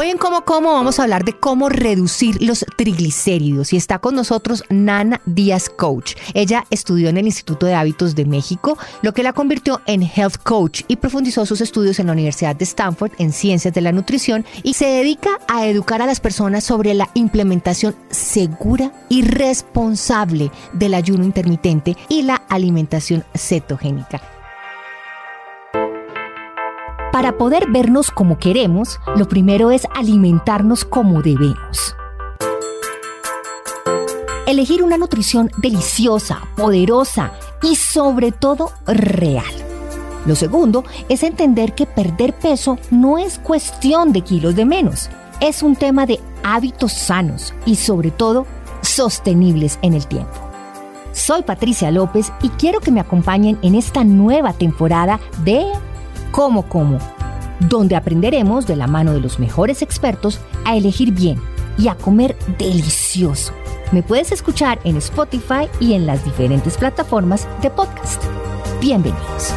Hoy en Como Como vamos a hablar de cómo reducir los triglicéridos y está con nosotros Nana Díaz Coach. Ella estudió en el Instituto de Hábitos de México, lo que la convirtió en Health Coach y profundizó sus estudios en la Universidad de Stanford en Ciencias de la Nutrición y se dedica a educar a las personas sobre la implementación segura y responsable del ayuno intermitente y la alimentación cetogénica. Para poder vernos como queremos, lo primero es alimentarnos como debemos. Elegir una nutrición deliciosa, poderosa y sobre todo real. Lo segundo es entender que perder peso no es cuestión de kilos de menos, es un tema de hábitos sanos y sobre todo sostenibles en el tiempo. Soy Patricia López y quiero que me acompañen en esta nueva temporada de Como Como, donde aprenderemos de la mano de los mejores expertos a elegir bien y a comer delicioso. Me puedes escuchar en Spotify y en las diferentes plataformas de podcast. Bienvenidos.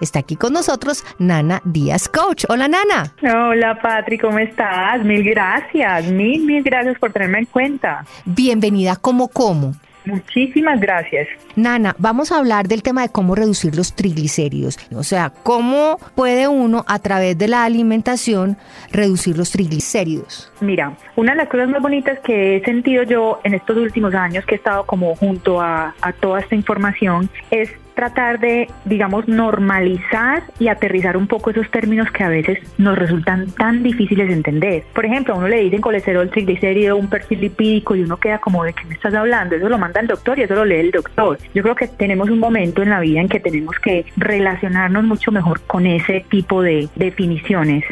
Está aquí con nosotros Nana Díaz Coach. Hola Nana. Hola Patri, ¿cómo estás? Mil gracias, mil, mil gracias por tenerme en cuenta. Bienvenida como como. Muchísimas gracias. Nana, vamos a hablar del tema de cómo reducir los triglicéridos. O sea, cómo puede uno a través de la alimentación reducir los triglicéridos. Mira, una de las cosas más bonitas que he sentido yo en estos últimos años que he estado como junto a, a toda esta información es tratar de, digamos, normalizar y aterrizar un poco esos términos que a veces nos resultan tan difíciles de entender. Por ejemplo, a uno le dicen colesterol, triglicérido, un perfil lipídico y uno queda como de qué me estás hablando. Eso lo manda el doctor y eso lo lee el doctor. Yo creo que tenemos un momento en la vida en que tenemos que relacionarnos mucho mejor con ese tipo de definiciones.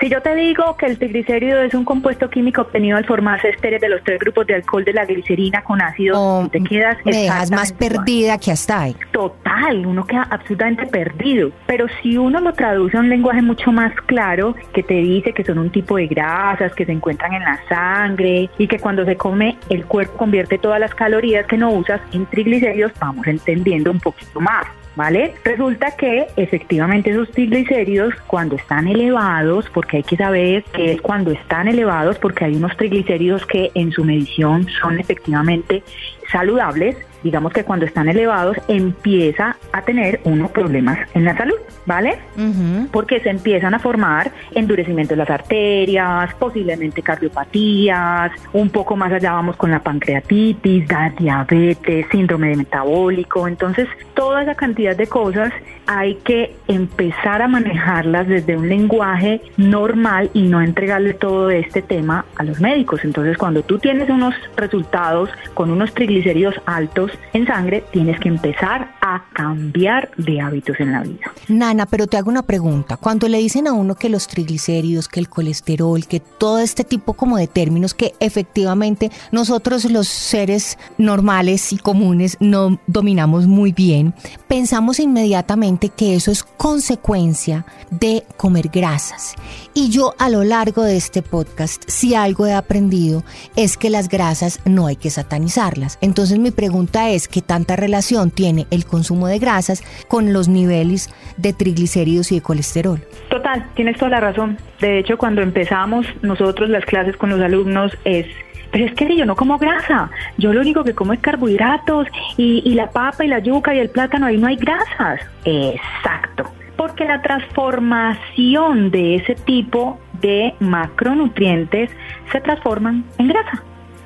Si yo te digo que el triglicérido es un compuesto químico obtenido al formarse estéreos de los tres grupos de alcohol de la glicerina con ácido, Oh, te quedas me dejas más perdida que hasta ahí. Total, uno queda absolutamente perdido. Pero si uno lo traduce a un lenguaje mucho más claro, que te dice que son un tipo de grasas que se encuentran en la sangre y que cuando se come el cuerpo convierte todas las calorías que no usas en triglicéridos, vamos entendiendo un poquito más. ¿Vale? Resulta que efectivamente esos triglicéridos cuando están elevados, porque hay que saber que es cuando están elevados, porque hay unos triglicéridos que en su medición son efectivamente saludables, digamos que cuando están elevados empieza a tener unos problemas en la salud, ¿vale? Porque se empiezan a formar endurecimiento de las arterias, posiblemente cardiopatías, un poco más allá vamos con la pancreatitis, diabetes, síndrome de metabólico, entonces toda esa cantidad de cosas hay que empezar a manejarlas desde un lenguaje normal y no entregarle todo este tema a los médicos. Entonces cuando tú tienes unos resultados con unos triglicéridos altos en sangre, tienes que empezar a cambiar de hábitos en la vida. Nana, pero te hago una pregunta. Cuando le dicen a uno que los triglicéridos, que el colesterol, que todo este tipo como de términos que efectivamente nosotros los seres normales y comunes no dominamos muy bien, pensamos inmediatamente que eso es consecuencia de comer grasas. Y yo a lo largo de este podcast, si algo he aprendido es que las grasas no hay que satanizarlas. Entonces mi pregunta es, ¿qué tanta relación tiene el consumo de grasas con los niveles de triglicéridos y de colesterol? Total, tienes toda la razón. De hecho, cuando empezamos nosotros las clases con los alumnos es, pero es que yo no como grasa, yo lo único que como es carbohidratos y, y la papa y la yuca y el plátano, ahí no hay grasas. Exacto, porque la transformación de ese tipo de macronutrientes se transforman en grasa.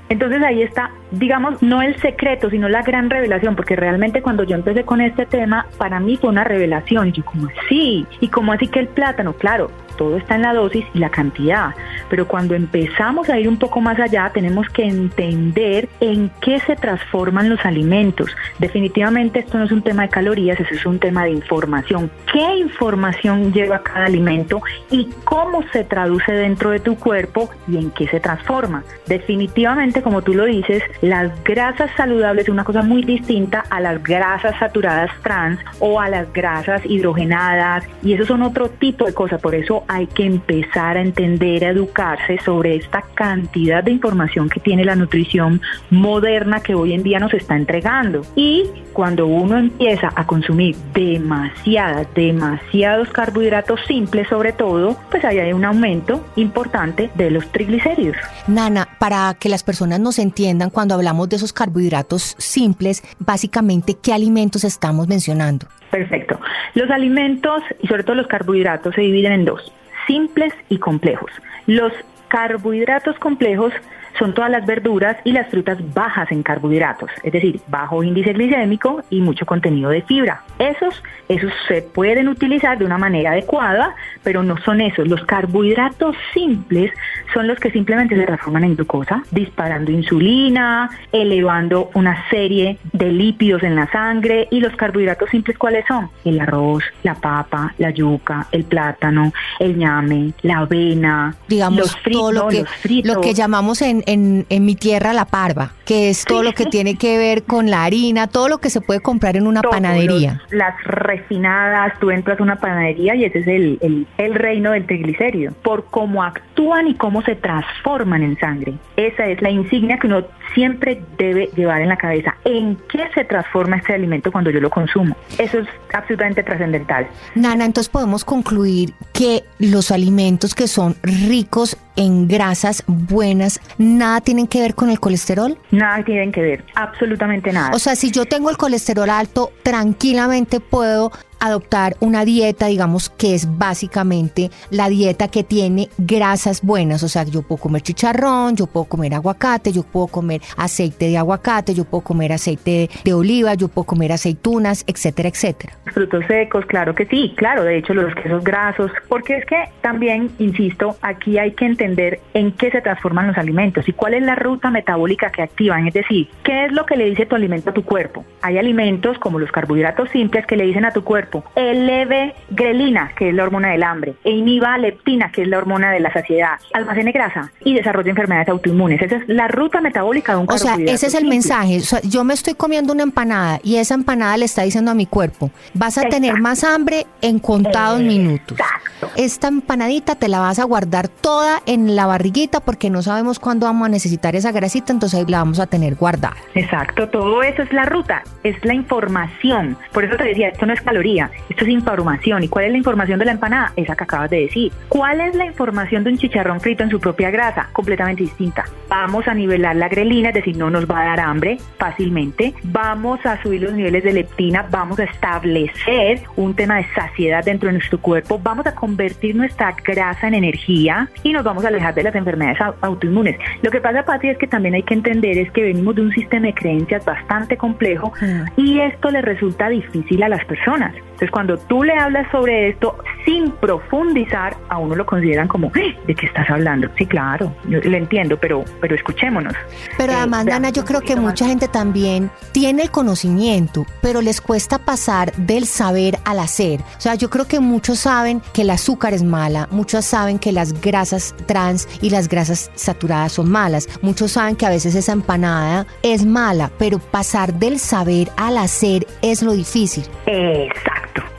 Entonces ahí está digamos, no el secreto, sino la gran revelación, porque realmente cuando yo empecé con este tema, para mí fue una revelación. Y yo, como así? ¿Y cómo así que el plátano? Claro, todo está en la dosis y la cantidad, pero cuando empezamos a ir un poco más allá, tenemos que entender en qué se transforman los alimentos. Definitivamente esto no es un tema de calorías, eso es un tema de información. ¿Qué información lleva cada alimento y cómo se traduce dentro de tu cuerpo y en qué se transforma? Definitivamente, como tú lo dices, las grasas saludables es una cosa muy distinta a las grasas saturadas trans o a las grasas hidrogenadas y eso son otro tipo de cosas. Por eso hay que empezar a entender, a educarse sobre esta cantidad de información que tiene la nutrición moderna que hoy en día nos está entregando. Y cuando uno empieza a consumir demasiadas, demasiados carbohidratos simples sobre todo, pues ahí hay un aumento importante de los triglicéridos. Nana, para que las personas nos entiendan cuando hablamos de esos carbohidratos simples, básicamente, ¿qué alimentos estamos mencionando? Perfecto. Los alimentos y sobre todo los carbohidratos se dividen en dos, simples y complejos. Los carbohidratos complejos son todas las verduras y las frutas bajas en carbohidratos, es decir, bajo índice glicémico y mucho contenido de fibra. Esos, esos se pueden utilizar de una manera adecuada, pero no son esos. Los carbohidratos simples son los que simplemente se transforman en glucosa, disparando insulina, elevando una serie de lípidos en la sangre. ¿Y los carbohidratos simples cuáles son? El arroz, la papa, la yuca, el plátano, el ñame, la avena, digamos los fritos, lo, que, lo que llamamos en, en, en, mi tierra la parva, que es todo lo que tiene que ver con la harina, todo lo que se puede comprar en una panadería. las refinadas, tú entras a una panadería y ese es el, el, el reino del triglicérido, por cómo actúan y cómo se transforman en sangre. Esa es la insignia que uno siempre debe llevar en la cabeza. ¿En qué se transforma este alimento cuando yo lo consumo? Eso es absolutamente trascendental. Nana, entonces podemos concluir que los alimentos que son ricos en grasas buenas, nada tienen que ver con el colesterol? Nada tienen que ver, absolutamente nada. O sea, si yo tengo el colesterol alto, tranquilamente puedo adoptar una dieta, digamos, que es básicamente la dieta que tiene grasas buenas. O sea, yo puedo comer chicharrón, yo puedo comer aguacate, yo puedo comer aceite de aguacate, yo puedo comer aceite de oliva, yo puedo comer aceitunas, etcétera, etcétera. Frutos secos, claro que sí, claro, de hecho los quesos grasos, porque es que también, insisto, aquí hay que entender en qué se transforman los alimentos y cuál es la ruta metabólica que activan, es decir, qué es lo que le dice tu alimento a tu cuerpo. Hay alimentos como los carbohidratos simples que le dicen a tu cuerpo, eleve grelina, que es la hormona del hambre, e inhiba leptina, que es la hormona de la saciedad, almacene grasa y desarrolle enfermedades autoinmunes. Esa es la ruta metabólica de un O sea, ese es el mensaje. yo me estoy comiendo una empanada y esa empanada le está diciendo a mi cuerpo, vas a tener más hambre en contados minutos. Esta empanadita te la vas a guardar toda en la barriguita porque no sabemos cuándo vamos a necesitar esa grasita, entonces ahí la vamos a tener guardada. Exacto, todo eso es la ruta, es la información. Por eso te decía, esto no es caloría, esto es información. ¿Y cuál es la información de la empanada? Esa que acabas de decir. ¿Cuál es la información de un chicharrón frito en su propia grasa? Completamente distinta. Vamos a nivelar la grelina, es decir, no nos va a dar hambre fácilmente. Vamos a subir los niveles de leptina, vamos a establecer un tema de saciedad dentro de nuestro cuerpo, vamos a convertir nuestra grasa en energía y nos vamos a alejar de las enfermedades autoinmunes. Lo que pasa, Pati, es que también hay que entender es que venimos de un sistema de creencias bastante complejo mm. y esto le resulta difícil a las personas. Entonces, cuando tú le hablas sobre esto sin profundizar, a uno lo consideran como, ¡Eh! ¿de qué estás hablando? Sí, claro, yo le entiendo, pero, pero escuchémonos. Pero además, eh, yo creo que mucha gente también tiene el conocimiento, pero les cuesta pasar del saber al hacer. O sea, yo creo que muchos saben que el azúcar es mala, muchos saben que las grasas trans y las grasas saturadas son malas, muchos saben que a veces esa empanada es mala, pero pasar del saber al hacer es lo difícil. Exacto.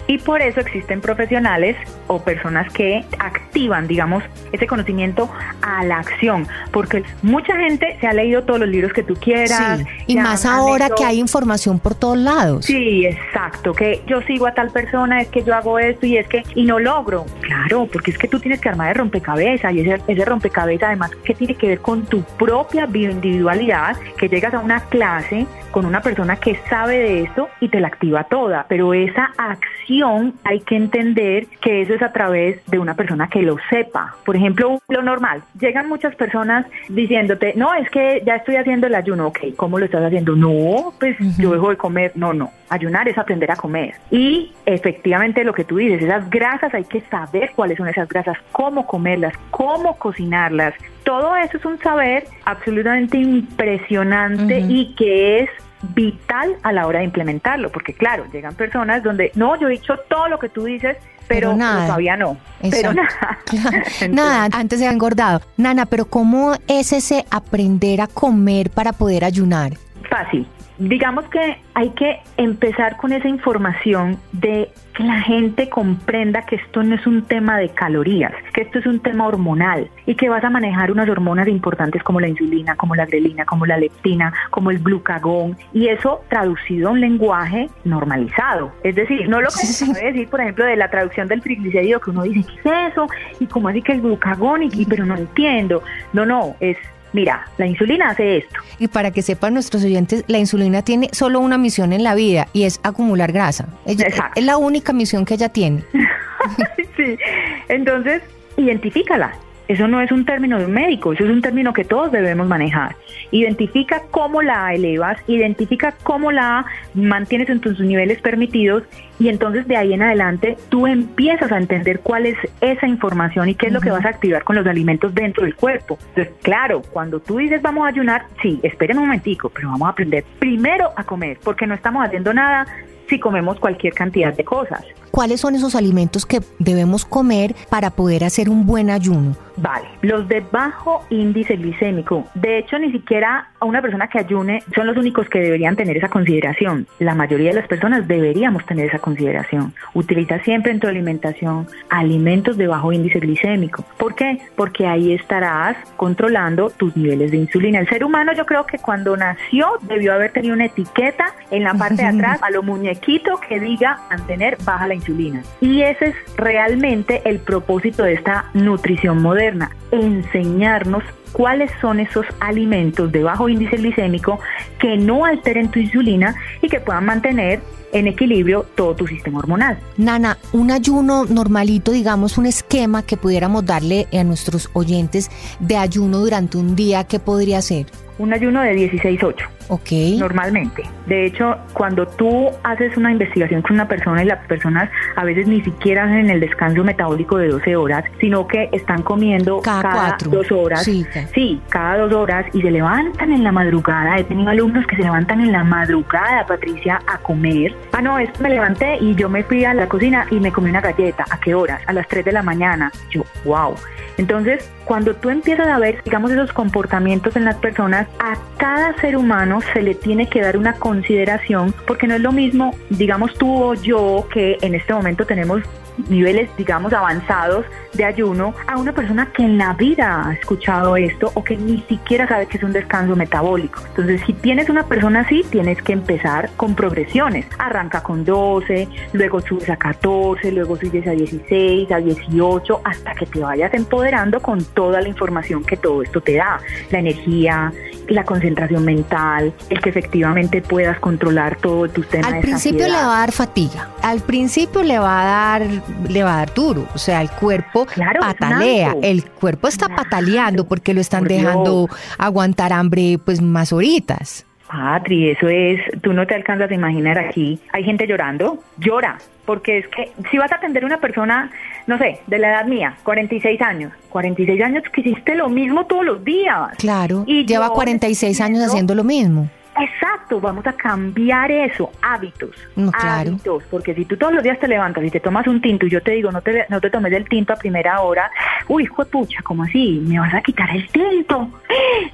Y por eso existen profesionales o personas que activan, digamos, ese conocimiento a la acción, porque mucha gente se ha leído todos los libros que tú quieras. y más ahora que hay información por todos lados. Sí, exacto, que yo sigo a tal persona, es que yo hago esto y es que, y no logro. Claro, porque es que tú tienes que armar de rompecabezas y ese, ese rompecabezas además que tiene que ver con tu propia bioindividualidad, que llegas a una clase con una persona que sabe de esto y te la activa toda, pero esa acción hay que entender que eso es a través de una persona que lo sepa. Por ejemplo, lo normal, llegan muchas personas diciéndote, no, es que ya estoy haciendo el ayuno, ok, ¿cómo lo estás haciendo? No, pues yo dejo de comer, no, no, ayunar es aprender a comer. Y efectivamente lo que tú dices, esas grasas hay que saber cuáles son esas grasas, cómo comerlas, cómo cocinarlas. Todo eso es un saber absolutamente impresionante y que es vital a la hora de implementarlo, porque claro, llegan personas donde, no, yo he dicho todo lo que tú dices, pero, nada. todavía no. Pero nada. nada, antes se ha engordado. Nana, pero ¿cómo es ese aprender a comer para poder ayunar? Fácil. Digamos que hay que empezar con esa información de que la gente comprenda que esto no es un tema de calorías, que esto es un tema hormonal y que vas a manejar unas hormonas importantes como la insulina, como la grelina, como la leptina, como el glucagón y eso traducido a un lenguaje normalizado. Es decir, no lo que se puede decir, por ejemplo, de la traducción del triglicérido que uno dice, ¿qué es eso? Y cómo así que el glucagón y pero no entiendo. No, no, es mira, la insulina hace esto. Y para que sepan nuestros oyentes, la insulina tiene solo una misión en la vida y es acumular grasa. Exacto. Es la única misión que ella tiene. sí, entonces, identifícala. Eso no es un término de un médico, eso es un término que todos debemos manejar. Identifica cómo la elevas, identifica cómo la mantienes en tus niveles permitidos y entonces de ahí en adelante tú empiezas a entender cuál es esa información y qué es lo que vas a activar con los alimentos dentro del cuerpo. Entonces, claro, cuando tú dices vamos a ayunar, sí, esperen un momentico, pero vamos a aprender primero a comer, porque no estamos haciendo nada si comemos cualquier cantidad de cosas. ¿Cuáles son esos alimentos que debemos comer para poder hacer un buen ayuno? Vale, los de bajo índice glicémico. De hecho, ni siquiera a una persona que ayune son los únicos que deberían tener esa consideración. La mayoría de las personas deberíamos tener esa consideración. Utiliza siempre en tu alimentación alimentos de bajo índice glicémico. ¿Por qué? Porque ahí estarás controlando tus niveles de insulina. El ser humano yo creo que cuando nació debió haber tenido una etiqueta en la parte de atrás a lo muñequito que diga mantener baja la insulina. Y ese es realmente el propósito de esta nutrición moderna enseñarnos cuáles son esos alimentos de bajo índice glicémico que no alteren tu insulina y que puedan mantener en equilibrio todo tu sistema hormonal. Nana, un ayuno normalito, digamos un esquema que pudiéramos darle a nuestros oyentes de ayuno durante un día, ¿qué podría ser? Un ayuno de 16-8. Ok. Normalmente. De hecho, cuando tú haces una investigación con una persona y las personas a veces ni siquiera hacen el descanso metabólico de 12 horas, sino que están comiendo cada, dos horas. Sí, sí, cada dos horas y se levantan en la madrugada. He tenido alumnos que se levantan en la madrugada, Patricia, a comer. Ah, no, esto me levanté y yo me fui a la cocina y me comí una galleta. ¿A qué horas? A las 3 de la mañana. Yo, wow. Entonces, cuando tú empiezas a ver, digamos, esos comportamientos en las personas, a cada ser humano se le tiene que dar una consideración, porque no es lo mismo, digamos, tú o yo, que en este momento tenemos niveles, digamos, avanzados de ayuno a una persona que en la vida ha escuchado esto o que ni siquiera sabe que es un descanso metabólico. Entonces, si tienes una persona así, tienes que empezar con progresiones. Arranca con 12, luego subes a 14, luego subes a 16, a 18, hasta que te vayas empoderando con toda la información que todo esto te da. La energía, la concentración mental, el que efectivamente puedas controlar todo tu tema. Al principio le va a dar fatiga, al principio le va a dar, le va a dar duro, o sea, el cuerpo patalea, el cuerpo está pataleando porque lo están dejando aguantar hambre pues más horitas. Patri, eso es, tú no te alcanzas a imaginar aquí. Hay gente llorando, llora, porque es que si vas a atender a una persona, no sé, de la edad mía, 46 años, 46 años que hiciste lo mismo todos los días. Claro, y lleva 46 años haciendo lo mismo. Exacto, vamos a cambiar eso, hábitos, hábitos, porque si tú todos los días te levantas y te tomas un tinto y yo te digo no te, no te tomes el tinto a primera hora, uy, hijo de pucha, ¿cómo así? ¿Me vas a quitar el tinto?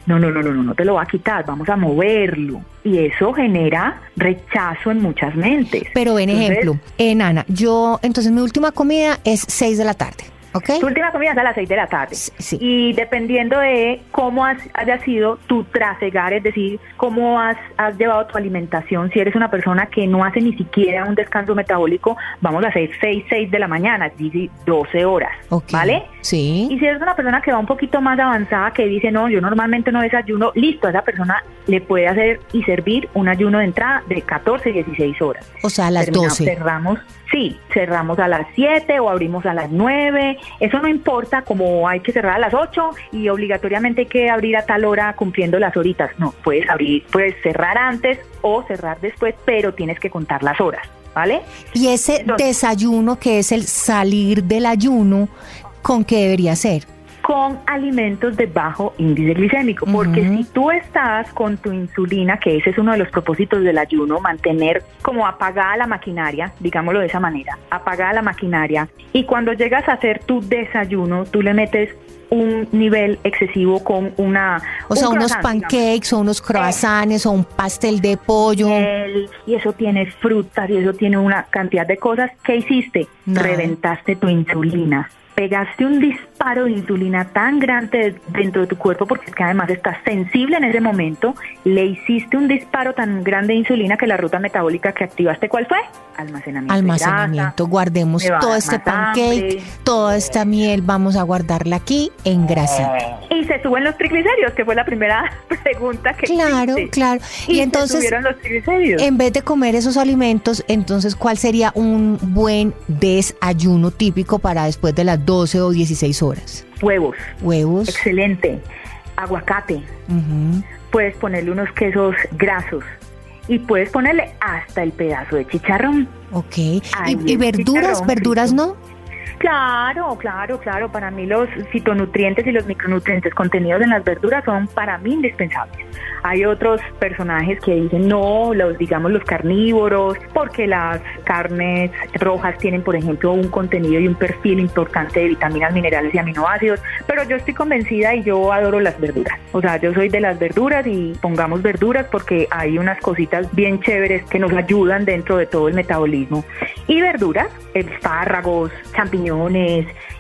No, no, no, no, no, no te lo va a quitar, vamos a moverlo. Y eso genera rechazo en muchas mentes. Pero en ejemplo, en Ana, yo, entonces mi última comida es 6 de la tarde Tu última comida es a las 6 de la tarde. Sí, sí. Y dependiendo de cómo has- haya sido tu trasegar, es decir, cómo has, has llevado tu alimentación, si eres una persona que no hace ni siquiera un descanso metabólico, vamos a hacer 6, 6 de la mañana, es decir, 12 horas. ¿Vale? Sí. Y si eres una persona que va un poquito más avanzada, que dice, no, yo normalmente no desayuno, listo, a esa persona le puede hacer y servir un ayuno de entrada de 14, 16 horas. O sea, a las Terminamos- 12. Cerramos, sí, cerramos a las 7 o abrimos a las 9. Eso no importa, como hay que cerrar a las 8 y obligatoriamente hay que abrir a tal hora cumpliendo las horitas. No, puedes abrir, puedes cerrar antes o cerrar después, pero tienes que contar las horas, ¿vale? Y ese Entonces- desayuno que es el salir del ayuno, ¿con qué debería ser? con alimentos de bajo índice glicémico, porque Ujú. si tú estás con tu insulina, que ese es uno de los propósitos del ayuno, mantener como apagada la maquinaria, digámoslo de esa manera, apagada la maquinaria, y cuando llegas a hacer tu desayuno, tú le metes un nivel excesivo con una... O sea, un unos croissant, digamos. pancakes o unos croissants o un pastel de pollo. miel, y eso tiene frutas y eso tiene una cantidad de cosas. ¿Qué hiciste? Nada. Reventaste tu insulina. Pegaste un disparo de insulina tan grande dentro de tu cuerpo porque es que además estás sensible en ese momento. Le hiciste un disparo tan grande de insulina que la ruta metabólica que activaste, ¿cuál fue? Almacenamiento. Almacenamiento, grasa. guardemos todo este pancake, hambre. toda esta miel, vamos a guardarla aquí en grasita. Y se suben los triglicéridos, que fue la primera pregunta que Claro, claro. Y, entonces, subieron los triglicéridos. en vez de comer esos alimentos, entonces, ¿cuál sería un buen desayuno típico para después de las 12 o 16 horas? Huevos. Huevos. Excelente. Aguacate. puedes ponerle unos quesos grasos y puedes ponerle hasta el pedazo de chicharrón. Ok. ¿Y, verduras? ¿Verduras frito. no? Claro, claro, claro. Para mí los fitonutrientes y los micronutrientes contenidos en las verduras son para mí indispensables. Hay otros personajes que dicen no, los digamos los carnívoros, porque las carnes rojas tienen, por ejemplo, un contenido y un perfil importante de vitaminas, minerales y aminoácidos. Pero yo estoy convencida y yo adoro las verduras. O sea, yo soy de las verduras y pongamos verduras porque hay unas cositas bien chéveres que nos ayudan dentro de todo el metabolismo. Y verduras, espárragos, champiñones,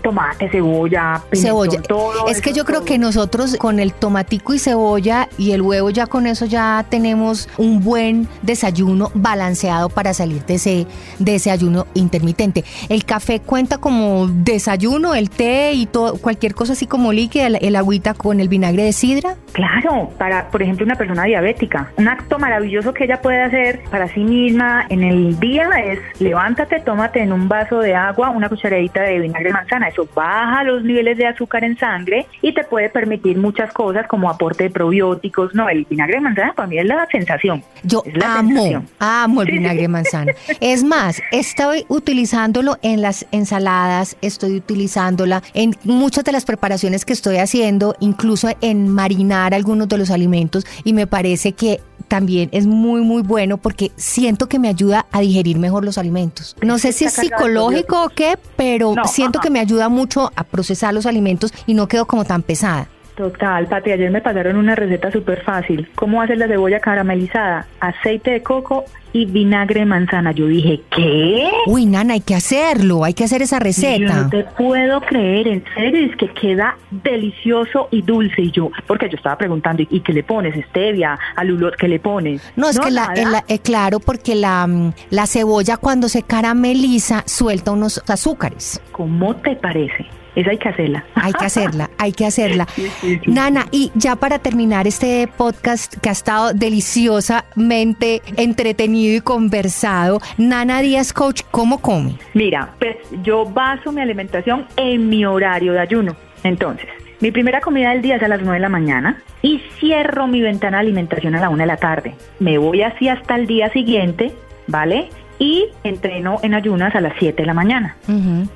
tomate, cebolla, pimentón, Cebolla. todo es que yo creo que nosotros con el tomatico y cebolla y el huevo ya con eso ya tenemos un buen desayuno balanceado para salir de ese, de ese ayuno intermitente. El café cuenta como desayuno, el té y todo, cualquier cosa así como líquida, el, el agüita con el vinagre de sidra. Claro, para, por ejemplo, una persona diabética. Un acto maravilloso que ella puede hacer para sí misma en el día es levántate, tómate en un vaso de agua una cucharadita de vinagre de manzana. Eso baja los niveles de azúcar en sangre y te puede permitir muchas cosas como aporte de probióticos. No, el vinagre de manzana para mí es la sensación. Yo la amo, sensación. amo el vinagre de manzana. Es más, estoy utilizándolo en las ensaladas, estoy utilizándola en muchas de las preparaciones que estoy haciendo, incluso en marinar algunos de los alimentos y me parece que también es muy muy bueno porque siento que me ayuda a digerir mejor los alimentos. No sé si es psicológico o qué, pero No, siento ajá. que me ayuda mucho a procesar los alimentos y no quedo como tan pesada. Total, Pati, ayer me pasaron una receta súper fácil. ¿Cómo hacer la cebolla caramelizada? Aceite de coco y vinagre de manzana. Yo dije, ¿qué? Uy, nana, hay que hacerlo, hay que hacer esa Yo receta. no te puedo creer, en serio, es que queda delicioso y dulce. Y yo, porque yo estaba preguntando, ¿y qué le pones? Stevia, alulot, ¿qué le pones? No, es que la, la- eh, claro, porque la, mm, la cebolla cuando se carameliza suelta unos azúcares. ¿Cómo te parece? Esa hay que hacerla. Hay que hacerla, hay que hacerla. Sí, sí, sí. Nana, y ya para terminar este podcast que ha estado deliciosamente entretenido y conversado, Nana Díaz Coach, ¿cómo come? Mira, pues yo baso mi alimentación en mi horario de ayuno. Entonces, mi primera comida del día es a las 9 de la mañana y cierro mi ventana de alimentación a la 1 de la tarde. Me voy así hasta el día siguiente, ¿vale? Y entreno en ayunas a las 7 de la mañana.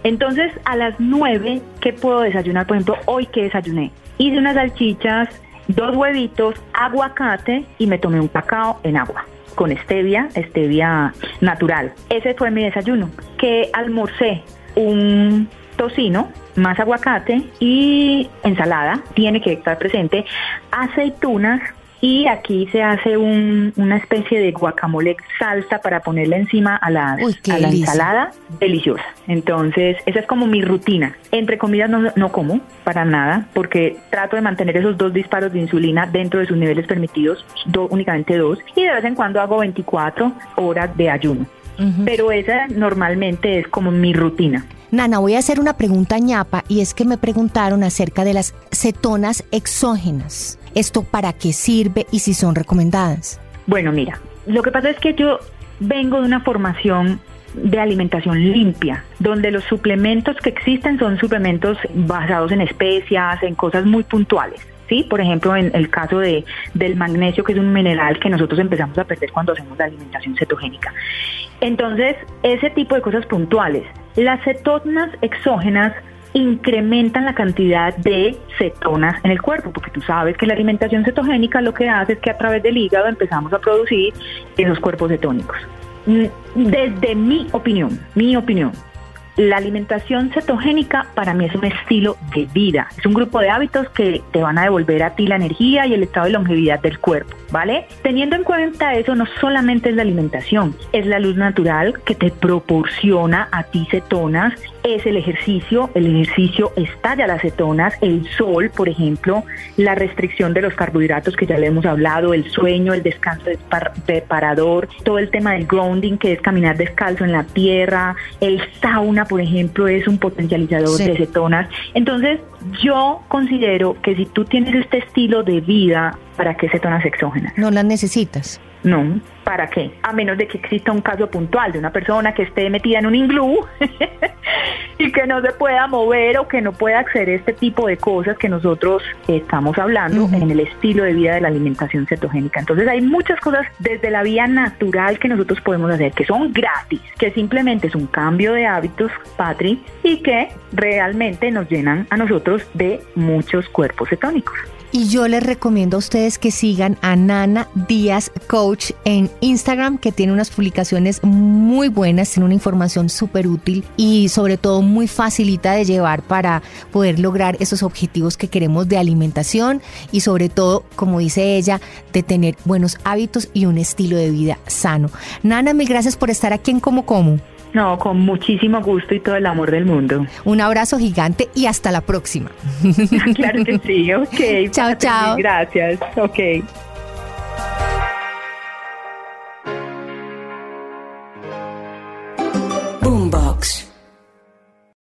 Entonces, a las 9, ¿qué puedo desayunar? Por ejemplo, hoy que desayuné. Hice unas salchichas, dos huevitos, aguacate y me tomé un cacao en agua con stevia, stevia natural. Ese fue mi desayuno. Que almorcé un tocino, más aguacate y ensalada. Tiene que estar presente aceitunas y aquí se hace un- una especie de guacamole salsa para ponerle encima a la, Uy, a la ensalada, deliciosa. Entonces, esa es como mi rutina. Entre comidas no, no como para nada, porque trato de mantener esos dos disparos de insulina dentro de sus niveles permitidos, do- únicamente dos, y de vez en cuando hago 24 horas de ayuno. Pero esa normalmente es como mi rutina. Nana, voy a hacer una pregunta ñapa y es que me preguntaron acerca de las cetonas exógenas. ¿Esto para qué sirve y si son recomendadas? Bueno, mira, lo que pasa es que yo vengo de una formación de alimentación limpia, donde los suplementos que existen son suplementos basados en especias, en cosas muy puntuales. ¿Sí? Por ejemplo, en el caso de, del magnesio, que es un mineral que nosotros empezamos a perder cuando hacemos la alimentación cetogénica. Entonces, ese tipo de cosas puntuales. Las cetonas exógenas incrementan la cantidad de cetonas en el cuerpo, porque tú sabes que la alimentación cetogénica lo que hace es que a través del hígado empezamos a producir esos cuerpos cetónicos. Mm, Desde mi opinión, mi opinión, la alimentación cetogénica para mí es un estilo de vida, es un grupo de hábitos que te van a devolver a ti la energía y el estado de longevidad del cuerpo, ¿vale? Teniendo en cuenta eso, no solamente es la alimentación, es la luz natural que te proporciona a ti cetonas, es el ejercicio, el ejercicio estalla las cetonas, el sol, por ejemplo, la restricción de los carbohidratos que ya le hemos hablado, el sueño, el descanso despar- reparador, todo el tema del grounding, que es caminar descalzo en la tierra, el sauna, por ejemplo, es un potencializador Sí. de cetonas. Entonces, yo considero que si tú tienes este estilo de vida, ¿para qué cetonas exógenas? No las necesitas. No, ¿para qué? A menos de que exista un caso puntual de una persona que esté metida en un iglú y que no se pueda mover o que no pueda acceder a este tipo de cosas que nosotros estamos hablando en el estilo de vida de la alimentación cetogénica. Entonces hay muchas cosas desde la vía natural que nosotros podemos hacer, que son gratis, que simplemente es un cambio de hábitos, Patri, y que realmente nos llenan a nosotros de muchos cuerpos cetónicos. Y yo les recomiendo a ustedes que sigan a Nana Díaz Coach en Instagram, que tiene unas publicaciones muy buenas, tiene una información súper útil y sobre todo muy facilita de llevar para poder lograr esos objetivos que queremos de alimentación y sobre todo, como dice ella, de tener buenos hábitos y un estilo de vida sano. Nana, mil gracias por estar aquí en Como Como. No, con muchísimo gusto y todo el amor del mundo. Un abrazo gigante y hasta la próxima. claro que sí, ok. Chao, chao. Gracias, ok.